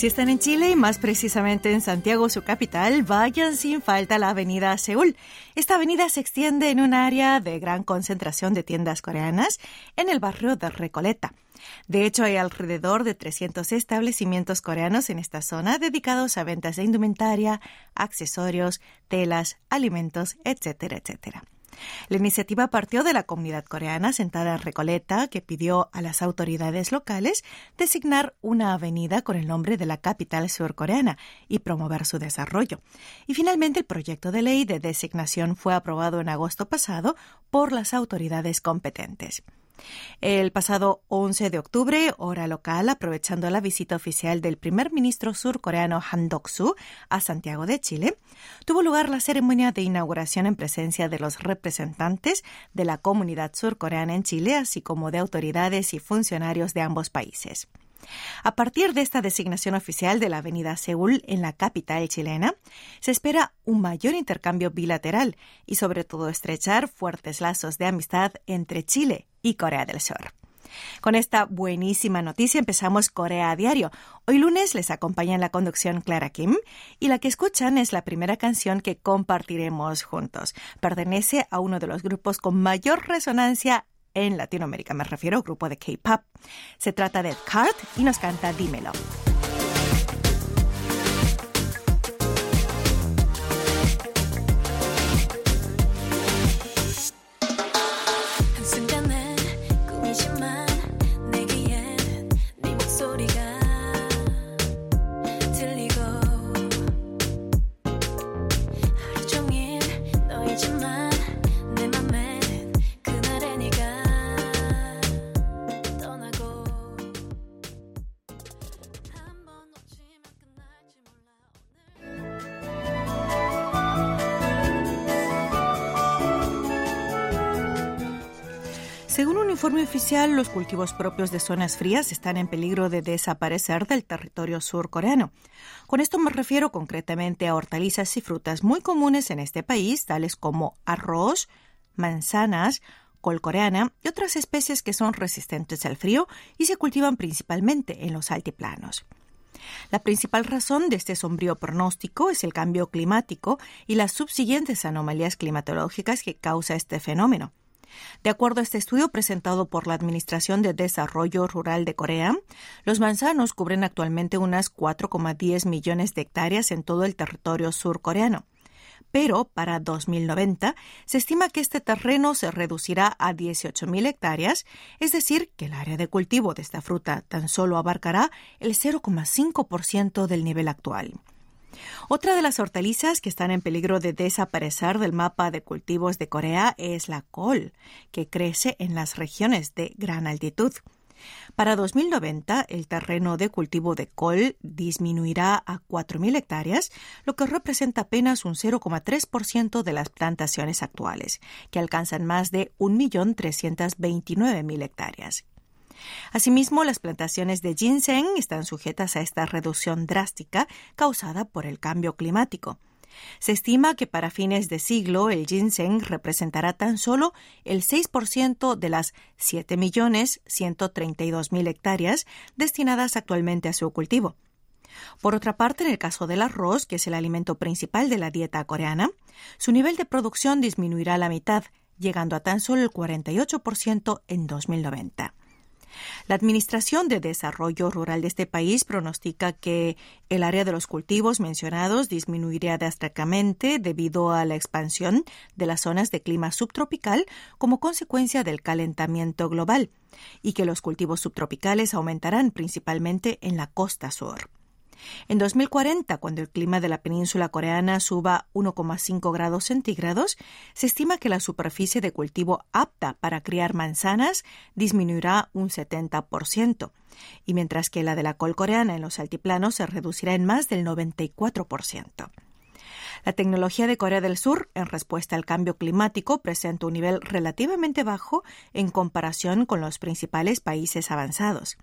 Si están en Chile y más precisamente en Santiago, su capital, vayan sin falta a la avenida Seúl. Esta avenida se extiende en un área de gran concentración de tiendas coreanas en el barrio de Recoleta. De hecho, hay alrededor de 300 establecimientos coreanos en esta zona dedicados a ventas de indumentaria, accesorios, telas, alimentos, etcétera, etcétera. La iniciativa partió de la comunidad coreana sentada en Recoleta, que pidió a las autoridades locales designar una avenida con el nombre de la capital surcoreana y promover su desarrollo. Y finalmente el proyecto de ley de designación fue aprobado en agosto pasado por las autoridades competentes. El pasado 11 de octubre, hora local, aprovechando la visita oficial del primer ministro surcoreano Han Dok-soo a Santiago de Chile, tuvo lugar la ceremonia de inauguración en presencia de los representantes de la comunidad surcoreana en Chile, así como de autoridades y funcionarios de ambos países. A partir de esta designación oficial de la Avenida Seúl en la capital chilena, se espera un mayor intercambio bilateral y sobre todo estrechar fuertes lazos de amistad entre Chile y Corea del Sur. Con esta buenísima noticia empezamos Corea a Diario. Hoy lunes les acompaña en la conducción Clara Kim y la que escuchan es la primera canción que compartiremos juntos. Pertenece a uno de los grupos con mayor resonancia en Latinoamérica, me refiero al grupo de K-pop. Se trata de Cart y nos canta Dímelo. Según un informe oficial, los cultivos propios de zonas frías están en peligro de desaparecer del territorio surcoreano. Con esto me refiero concretamente a hortalizas y frutas muy comunes en este país, tales como arroz, manzanas, col coreana y otras especies que son resistentes al frío y se cultivan principalmente en los altiplanos. La principal razón de este sombrío pronóstico es el cambio climático y las subsiguientes anomalías climatológicas que causa este fenómeno. De acuerdo a este estudio presentado por la Administración de Desarrollo Rural de Corea, los manzanos cubren actualmente unas 4,10 millones de hectáreas en todo el territorio surcoreano. Pero para 2090 se estima que este terreno se reducirá a 18.000 hectáreas, es decir, que el área de cultivo de esta fruta tan solo abarcará el 0,5% del nivel actual. Otra de las hortalizas que están en peligro de desaparecer del mapa de cultivos de Corea es la col, que crece en las regiones de gran altitud. Para 2090, el terreno de cultivo de col disminuirá a 4.000 hectáreas, lo que representa apenas un 0,3% de las plantaciones actuales, que alcanzan más de 1.329.000 hectáreas. Asimismo, las plantaciones de ginseng están sujetas a esta reducción drástica causada por el cambio climático. Se estima que para fines de siglo el ginseng representará tan solo el 6% de las 7.132.000 hectáreas destinadas actualmente a su cultivo. Por otra parte, en el caso del arroz, que es el alimento principal de la dieta coreana, su nivel de producción disminuirá a la mitad, llegando a tan solo el 48% en 2090. La Administración de Desarrollo Rural de este país pronostica que el área de los cultivos mencionados disminuirá drásticamente debido a la expansión de las zonas de clima subtropical como consecuencia del calentamiento global y que los cultivos subtropicales aumentarán principalmente en la costa sur. En 2040, cuando el clima de la península coreana suba 1,5 grados centígrados, se estima que la superficie de cultivo apta para criar manzanas disminuirá un 70%, y mientras que la de la col coreana en los altiplanos se reducirá en más del 94%. La tecnología de Corea del Sur, en respuesta al cambio climático, presenta un nivel relativamente bajo en comparación con los principales países avanzados.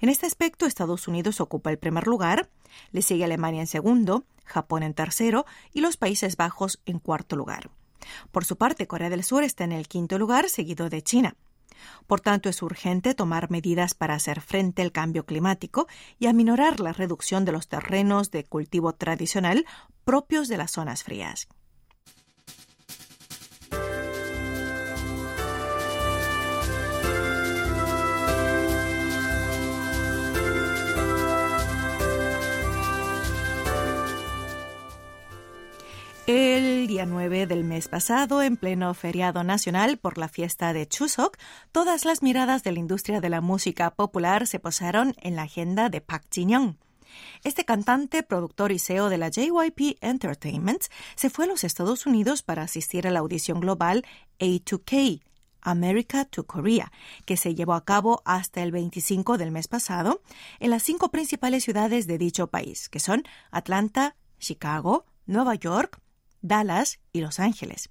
En este aspecto, Estados Unidos ocupa el primer lugar, le sigue Alemania en segundo, Japón en tercero y los Países Bajos en cuarto lugar. Por su parte, Corea del Sur está en el quinto lugar, seguido de China. Por tanto, es urgente tomar medidas para hacer frente al cambio climático y aminorar la reducción de los terrenos de cultivo tradicional propios de las zonas frías. El día 9 del mes pasado, en pleno feriado nacional por la fiesta de Chuseok, todas las miradas de la industria de la música popular se posaron en la agenda de Park Jin-young. Este cantante, productor y CEO de la JYP Entertainment se fue a los Estados Unidos para asistir a la audición global A2K, America to Korea, que se llevó a cabo hasta el 25 del mes pasado en las cinco principales ciudades de dicho país, que son Atlanta, Chicago, Nueva York, Dallas y Los Ángeles.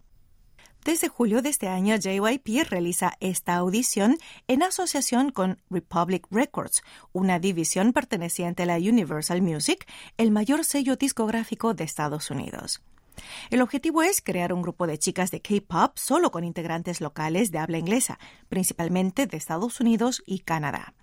Desde julio de este año, JYP realiza esta audición en asociación con Republic Records, una división perteneciente a la Universal Music, el mayor sello discográfico de Estados Unidos. El objetivo es crear un grupo de chicas de K-pop solo con integrantes locales de habla inglesa, principalmente de Estados Unidos y Canadá.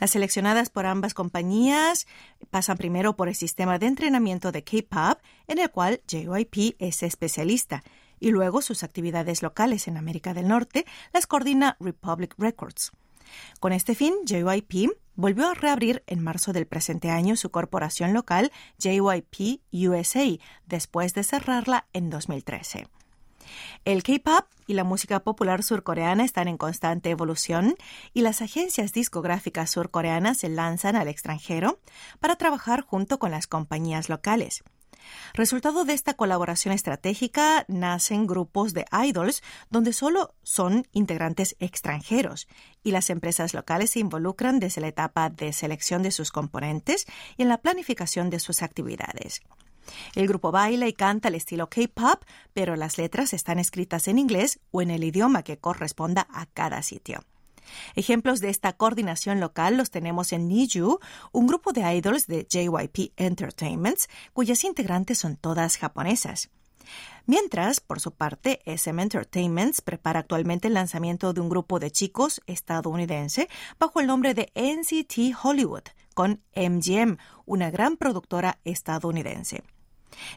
Las seleccionadas por ambas compañías pasan primero por el sistema de entrenamiento de K-pop, en el cual JYP es especialista, y luego sus actividades locales en América del Norte las coordina Republic Records. Con este fin, JYP volvió a reabrir en marzo del presente año su corporación local JYP USA, después de cerrarla en 2013. El K-pop y la música popular surcoreana están en constante evolución y las agencias discográficas surcoreanas se lanzan al extranjero para trabajar junto con las compañías locales. Resultado de esta colaboración estratégica nacen grupos de idols donde solo son integrantes extranjeros y las empresas locales se involucran desde la etapa de selección de sus componentes y en la planificación de sus actividades. El grupo baila y canta al estilo K-pop, pero las letras están escritas en inglés o en el idioma que corresponda a cada sitio. Ejemplos de esta coordinación local los tenemos en Niju, un grupo de idols de JYP Entertainments, cuyas integrantes son todas japonesas. Mientras, por su parte, SM Entertainments prepara actualmente el lanzamiento de un grupo de chicos estadounidense bajo el nombre de NCT Hollywood, con MGM, una gran productora estadounidense.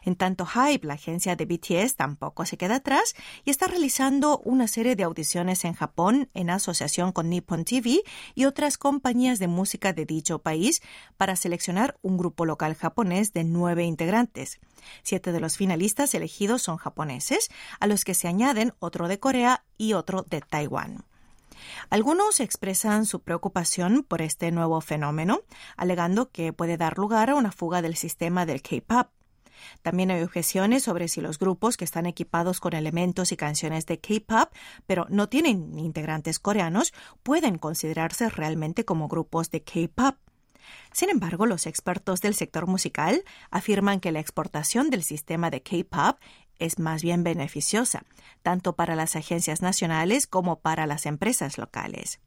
En tanto, Hype, la agencia de BTS, tampoco se queda atrás y está realizando una serie de audiciones en Japón en asociación con Nippon TV y otras compañías de música de dicho país para seleccionar un grupo local japonés de nueve integrantes. Siete de los finalistas elegidos son japoneses, a los que se añaden otro de Corea y otro de Taiwán. Algunos expresan su preocupación por este nuevo fenómeno, alegando que puede dar lugar a una fuga del sistema del K-pop. También hay objeciones sobre si los grupos que están equipados con elementos y canciones de K-pop, pero no tienen integrantes coreanos, pueden considerarse realmente como grupos de K-pop. Sin embargo, los expertos del sector musical afirman que la exportación del sistema de K-pop es más bien beneficiosa, tanto para las agencias nacionales como para las empresas locales.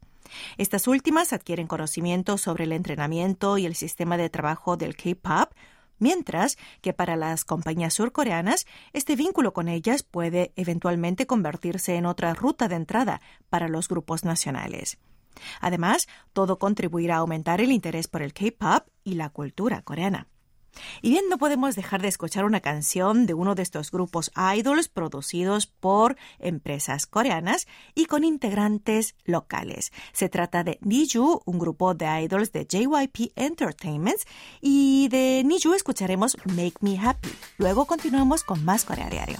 Estas últimas adquieren conocimiento sobre el entrenamiento y el sistema de trabajo del K-pop, mientras que para las compañías surcoreanas este vínculo con ellas puede eventualmente convertirse en otra ruta de entrada para los grupos nacionales. Además, todo contribuirá a aumentar el interés por el K-pop y la cultura coreana. Y bien, no podemos dejar de escuchar una canción de uno de estos grupos idols producidos por empresas coreanas y con integrantes locales. Se trata de Niju, un grupo de idols de JYP Entertainment, y de Niju escucharemos Make Me Happy. Luego continuamos con más Corea Diario.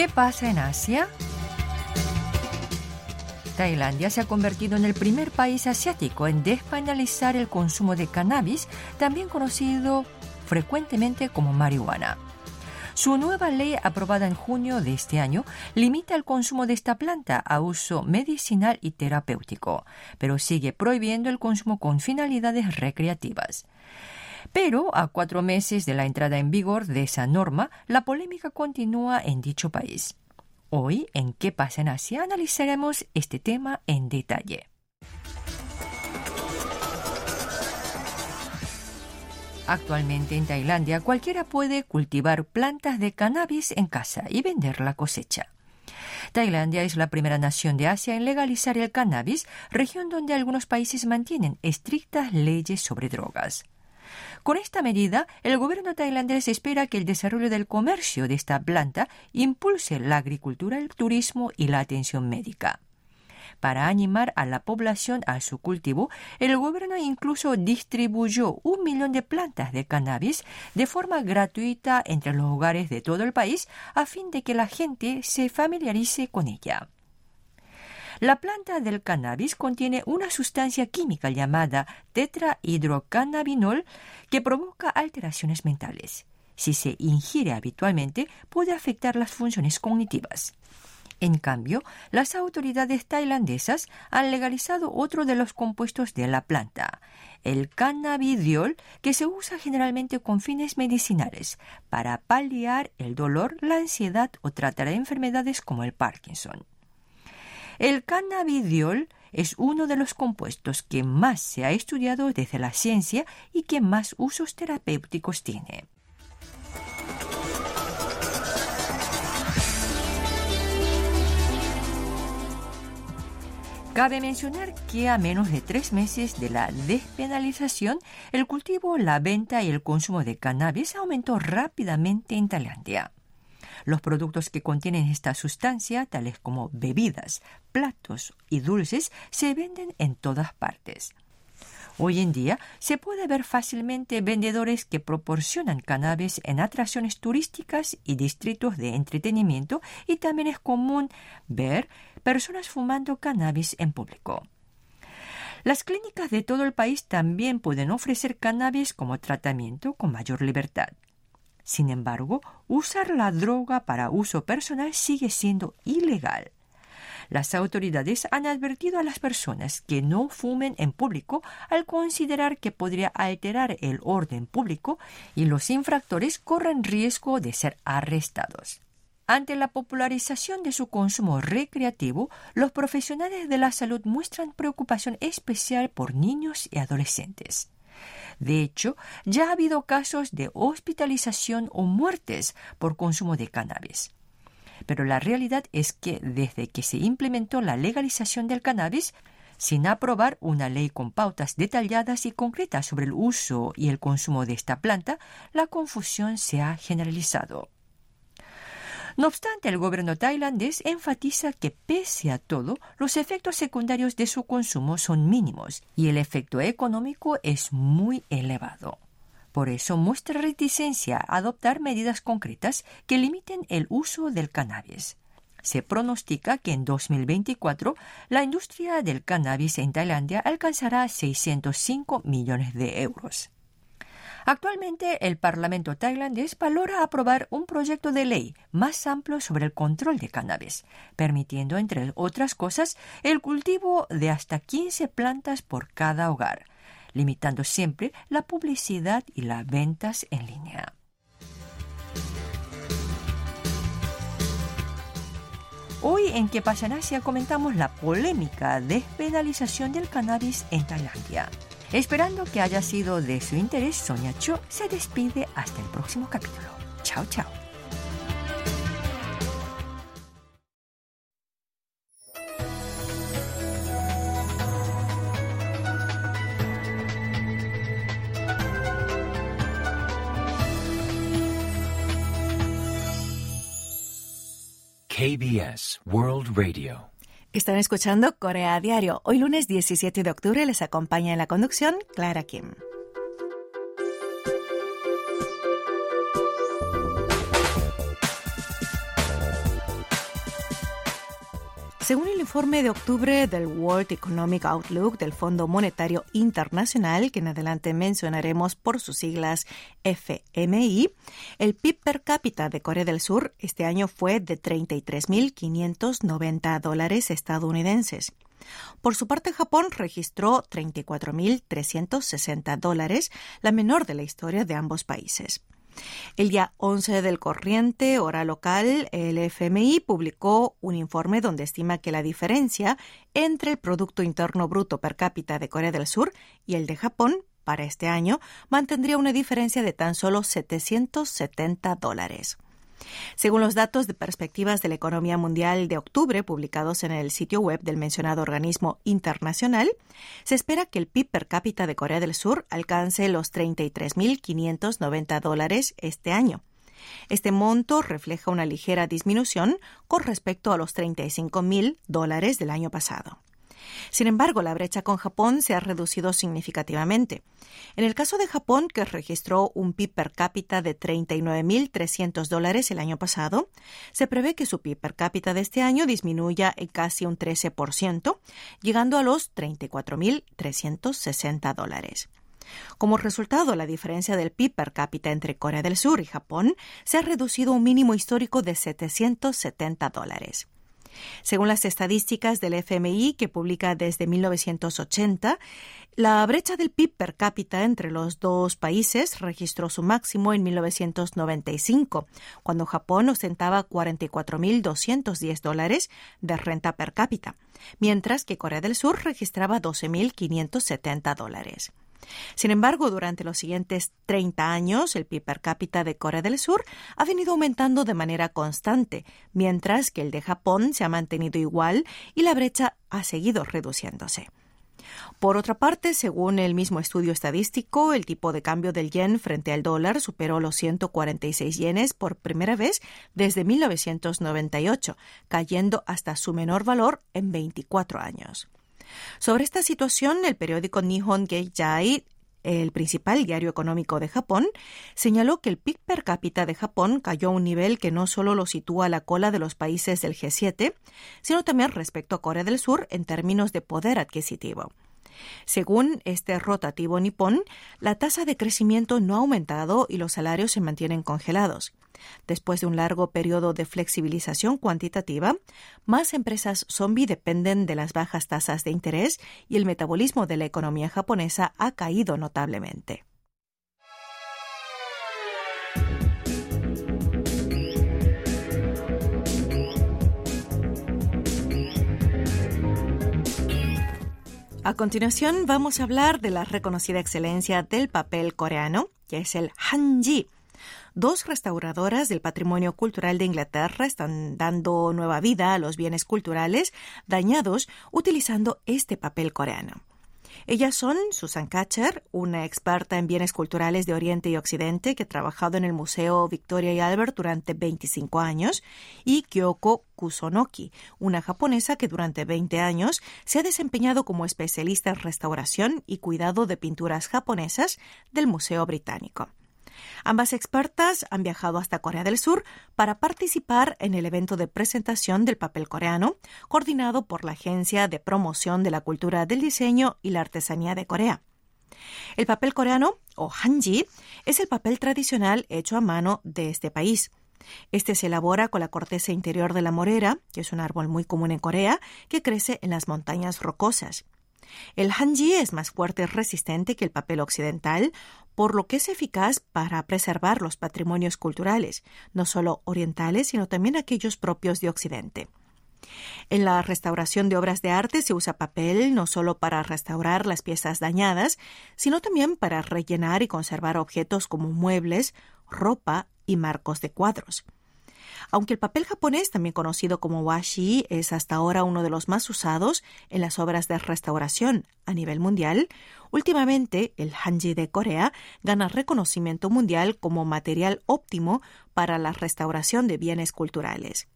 ¿Qué pasa en Asia? Tailandia se ha convertido en el primer país asiático en despenalizar el consumo de cannabis, también conocido frecuentemente como marihuana. Su nueva ley aprobada en junio de este año limita el consumo de esta planta a uso medicinal y terapéutico, pero sigue prohibiendo el consumo con finalidades recreativas. Pero a cuatro meses de la entrada en vigor de esa norma, la polémica continúa en dicho país. Hoy, en ¿Qué pasa en Asia? analizaremos este tema en detalle. Actualmente en Tailandia cualquiera puede cultivar plantas de cannabis en casa y vender la cosecha. Tailandia es la primera nación de Asia en legalizar el cannabis, región donde algunos países mantienen estrictas leyes sobre drogas. Con esta medida, el gobierno tailandés espera que el desarrollo del comercio de esta planta impulse la agricultura, el turismo y la atención médica. Para animar a la población a su cultivo, el gobierno incluso distribuyó un millón de plantas de cannabis de forma gratuita entre los hogares de todo el país a fin de que la gente se familiarice con ella. La planta del cannabis contiene una sustancia química llamada tetrahidrocannabinol que provoca alteraciones mentales. Si se ingiere habitualmente, puede afectar las funciones cognitivas. En cambio, las autoridades tailandesas han legalizado otro de los compuestos de la planta, el cannabidiol, que se usa generalmente con fines medicinales para paliar el dolor, la ansiedad o tratar enfermedades como el Parkinson. El cannabidiol es uno de los compuestos que más se ha estudiado desde la ciencia y que más usos terapéuticos tiene. Cabe mencionar que a menos de tres meses de la despenalización, el cultivo, la venta y el consumo de cannabis aumentó rápidamente en Tailandia. Los productos que contienen esta sustancia, tales como bebidas, platos y dulces, se venden en todas partes. Hoy en día se puede ver fácilmente vendedores que proporcionan cannabis en atracciones turísticas y distritos de entretenimiento y también es común ver personas fumando cannabis en público. Las clínicas de todo el país también pueden ofrecer cannabis como tratamiento con mayor libertad. Sin embargo, usar la droga para uso personal sigue siendo ilegal. Las autoridades han advertido a las personas que no fumen en público al considerar que podría alterar el orden público y los infractores corren riesgo de ser arrestados. Ante la popularización de su consumo recreativo, los profesionales de la salud muestran preocupación especial por niños y adolescentes. De hecho, ya ha habido casos de hospitalización o muertes por consumo de cannabis. Pero la realidad es que desde que se implementó la legalización del cannabis, sin aprobar una ley con pautas detalladas y concretas sobre el uso y el consumo de esta planta, la confusión se ha generalizado. No obstante, el gobierno tailandés enfatiza que pese a todo, los efectos secundarios de su consumo son mínimos y el efecto económico es muy elevado. Por eso muestra reticencia a adoptar medidas concretas que limiten el uso del cannabis. Se pronostica que en 2024 la industria del cannabis en Tailandia alcanzará 605 millones de euros. Actualmente, el Parlamento tailandés valora aprobar un proyecto de ley más amplio sobre el control de cannabis, permitiendo, entre otras cosas, el cultivo de hasta 15 plantas por cada hogar, limitando siempre la publicidad y las ventas en línea. Hoy en Que Asia comentamos la polémica despenalización del cannabis en Tailandia. Esperando que haya sido de su interés, Sonia Cho se despide hasta el próximo capítulo. Chao, chao. KBS World Radio están escuchando Corea Diario. Hoy lunes 17 de octubre les acompaña en la conducción Clara Kim. Según el informe de octubre del World Economic Outlook del Fondo Monetario Internacional, que en adelante mencionaremos por sus siglas FMI, el PIB per cápita de Corea del Sur este año fue de 33.590 dólares estadounidenses. Por su parte, Japón registró 34.360 dólares, la menor de la historia de ambos países. El día 11 del corriente, hora local, el FMI publicó un informe donde estima que la diferencia entre el Producto Interno Bruto per cápita de Corea del Sur y el de Japón para este año mantendría una diferencia de tan solo 770 dólares. Según los datos de perspectivas de la economía mundial de octubre publicados en el sitio web del mencionado organismo internacional, se espera que el PIB per cápita de Corea del Sur alcance los 33.590 dólares este año. Este monto refleja una ligera disminución con respecto a los 35.000 dólares del año pasado. Sin embargo, la brecha con Japón se ha reducido significativamente. En el caso de Japón, que registró un PIB per cápita de 39.300 dólares el año pasado, se prevé que su PIB per cápita de este año disminuya en casi un 13%, llegando a los 34.360 dólares. Como resultado, la diferencia del PIB per cápita entre Corea del Sur y Japón se ha reducido a un mínimo histórico de 770 dólares. Según las estadísticas del FMI que publica desde 1980, la brecha del PIB per cápita entre los dos países registró su máximo en 1995, cuando Japón ostentaba 44.210 dólares de renta per cápita, mientras que Corea del Sur registraba 12.570 dólares. Sin embargo, durante los siguientes 30 años, el PIB per cápita de Corea del Sur ha venido aumentando de manera constante, mientras que el de Japón se ha mantenido igual y la brecha ha seguido reduciéndose. Por otra parte, según el mismo estudio estadístico, el tipo de cambio del yen frente al dólar superó los 146 yenes por primera vez desde 1998, cayendo hasta su menor valor en 24 años. Sobre esta situación, el periódico Nihon Keijai el principal diario económico de Japón, señaló que el PIB per cápita de Japón cayó a un nivel que no solo lo sitúa a la cola de los países del G7, sino también respecto a Corea del Sur en términos de poder adquisitivo. Según este rotativo nipón, la tasa de crecimiento no ha aumentado y los salarios se mantienen congelados. Después de un largo periodo de flexibilización cuantitativa, más empresas zombie dependen de las bajas tasas de interés y el metabolismo de la economía japonesa ha caído notablemente. A continuación vamos a hablar de la reconocida excelencia del papel coreano, que es el hanji Dos restauradoras del patrimonio cultural de Inglaterra están dando nueva vida a los bienes culturales dañados utilizando este papel coreano. Ellas son Susan Katcher, una experta en bienes culturales de Oriente y Occidente que ha trabajado en el Museo Victoria y Albert durante 25 años, y Kyoko Kusonoki, una japonesa que durante 20 años se ha desempeñado como especialista en restauración y cuidado de pinturas japonesas del Museo Británico. Ambas expertas han viajado hasta Corea del Sur para participar en el evento de presentación del papel coreano, coordinado por la Agencia de Promoción de la Cultura del Diseño y la Artesanía de Corea. El papel coreano, o hanji, es el papel tradicional hecho a mano de este país. Este se elabora con la corteza interior de la morera, que es un árbol muy común en Corea, que crece en las montañas rocosas. El hanji es más fuerte y resistente que el papel occidental, por lo que es eficaz para preservar los patrimonios culturales, no solo orientales, sino también aquellos propios de Occidente. En la restauración de obras de arte se usa papel no solo para restaurar las piezas dañadas, sino también para rellenar y conservar objetos como muebles, ropa y marcos de cuadros. Aunque el papel japonés, también conocido como washi, es hasta ahora uno de los más usados en las obras de restauración a nivel mundial, últimamente el hanji de Corea gana reconocimiento mundial como material óptimo para la restauración de bienes culturales.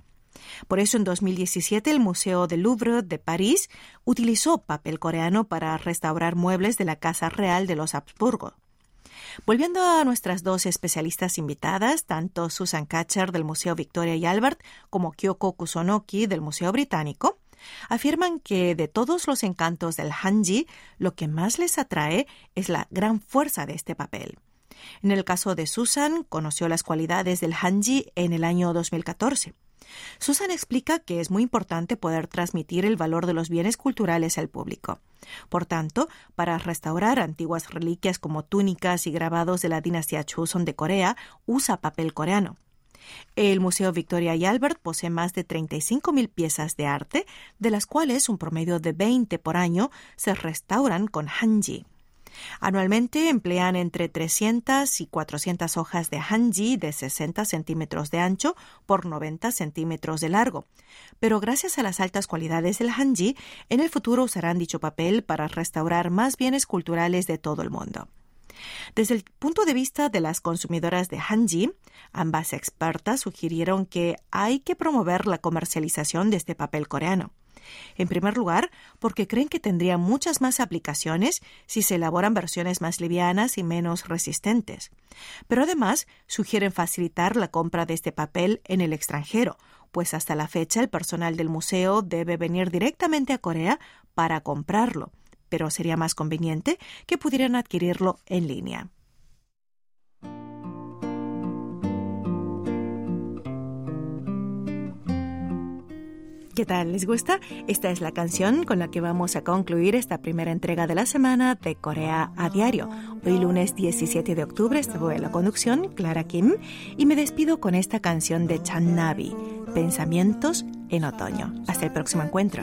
Por eso en 2017 el Museo del Louvre de París utilizó papel coreano para restaurar muebles de la Casa Real de los Habsburgo. Volviendo a nuestras dos especialistas invitadas, tanto Susan Katcher del Museo Victoria y Albert como Kyoko Kusonoki del Museo Británico, Afirman que de todos los encantos del hanji, lo que más les atrae es la gran fuerza de este papel. En el caso de Susan, conoció las cualidades del hanji en el año 2014. Susan explica que es muy importante poder transmitir el valor de los bienes culturales al público. Por tanto, para restaurar antiguas reliquias como túnicas y grabados de la dinastía Choson de Corea, usa papel coreano. El Museo Victoria y Albert posee más de 35.000 piezas de arte, de las cuales un promedio de 20 por año se restauran con hanji. Anualmente emplean entre 300 y 400 hojas de hanji de 60 centímetros de ancho por 90 centímetros de largo. Pero gracias a las altas cualidades del hanji, en el futuro usarán dicho papel para restaurar más bienes culturales de todo el mundo. Desde el punto de vista de las consumidoras de hanji, ambas expertas sugirieron que hay que promover la comercialización de este papel coreano. En primer lugar, porque creen que tendría muchas más aplicaciones si se elaboran versiones más livianas y menos resistentes. Pero además sugieren facilitar la compra de este papel en el extranjero, pues hasta la fecha el personal del museo debe venir directamente a Corea para comprarlo, pero sería más conveniente que pudieran adquirirlo en línea. ¿Qué tal? ¿Les gusta? Esta es la canción con la que vamos a concluir esta primera entrega de la semana de Corea a Diario. Hoy lunes 17 de octubre estuvo en la conducción Clara Kim y me despido con esta canción de Chan Navi, Pensamientos en Otoño. Hasta el próximo encuentro.